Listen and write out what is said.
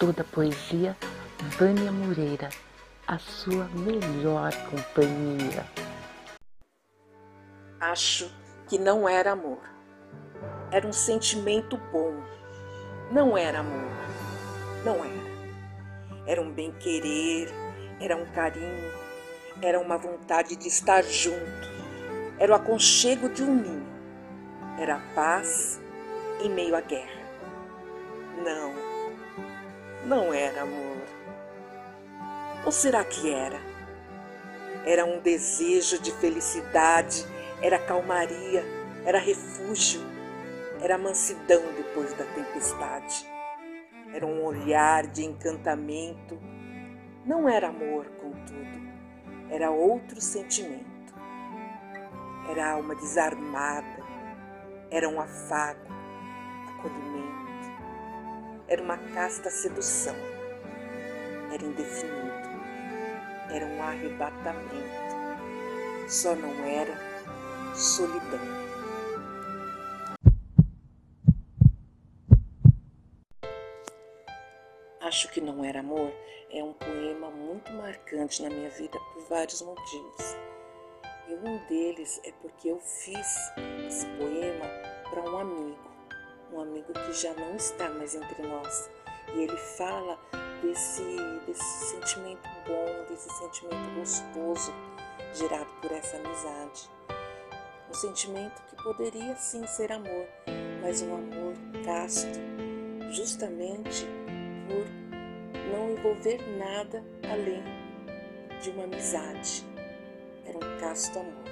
toda poesia, Vânia Moreira, a sua melhor companhia. Acho que não era amor. Era um sentimento bom. Não era amor. Não era. Era um bem-querer, era um carinho, era uma vontade de estar junto, era o aconchego de um ninho, era a paz em meio à guerra. Não, não era amor. Ou será que era? Era um desejo de felicidade, era calmaria, era refúgio, era mansidão depois da tempestade. Era um olhar de encantamento. Não era amor, contudo, era outro sentimento. Era alma desarmada, era um afago, acolhimento, era uma casta sedução, era indefinido, era um arrebatamento, só não era solidão. Acho que Não Era Amor é um poema muito marcante na minha vida por vários motivos. E um deles é porque eu fiz esse poema que já não está mais entre nós. E ele fala desse, desse sentimento bom, desse sentimento gostoso gerado por essa amizade. Um sentimento que poderia sim ser amor, mas um amor casto, justamente por não envolver nada além de uma amizade. Era um casto amor.